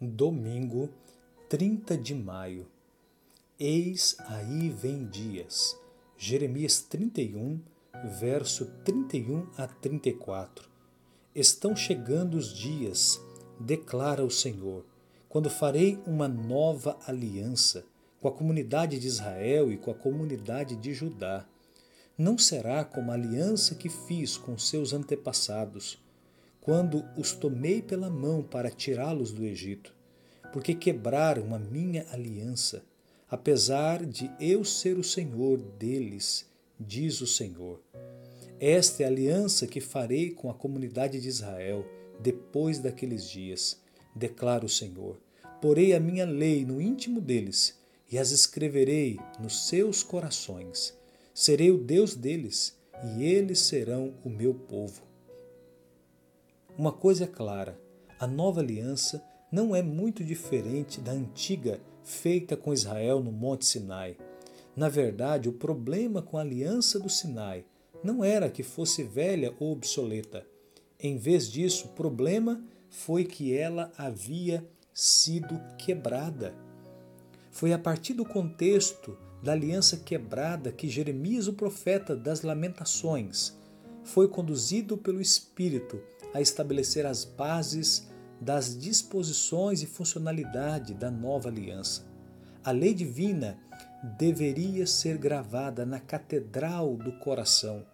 Domingo, 30 de maio. Eis aí vem dias. Jeremias 31, verso 31 a 34. Estão chegando os dias, declara o Senhor, quando farei uma nova aliança com a comunidade de Israel e com a comunidade de Judá. Não será como a aliança que fiz com seus antepassados quando os tomei pela mão para tirá-los do Egito, porque quebraram a minha aliança, apesar de eu ser o Senhor deles, diz o Senhor. Esta é a aliança que farei com a comunidade de Israel depois daqueles dias, declara o Senhor. Porei a minha lei no íntimo deles e as escreverei nos seus corações. Serei o Deus deles e eles serão o meu povo. Uma coisa é clara: a nova aliança não é muito diferente da antiga feita com Israel no Monte Sinai. Na verdade, o problema com a aliança do Sinai não era que fosse velha ou obsoleta. Em vez disso, o problema foi que ela havia sido quebrada. Foi a partir do contexto da aliança quebrada que Jeremias, o profeta das Lamentações, foi conduzido pelo Espírito a estabelecer as bases das disposições e funcionalidade da nova aliança. A lei divina deveria ser gravada na catedral do coração.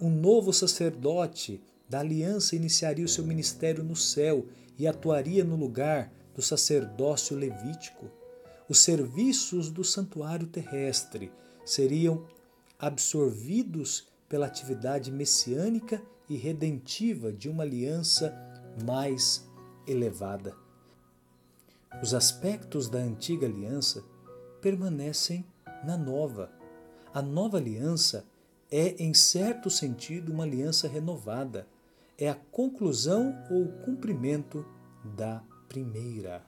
Um novo sacerdote da aliança iniciaria o seu ministério no céu e atuaria no lugar do sacerdócio levítico. Os serviços do santuário terrestre seriam absorvidos pela atividade messiânica e redentiva de uma aliança mais elevada. Os aspectos da antiga aliança permanecem na nova. A nova aliança é, em certo sentido, uma aliança renovada. É a conclusão ou cumprimento da primeira.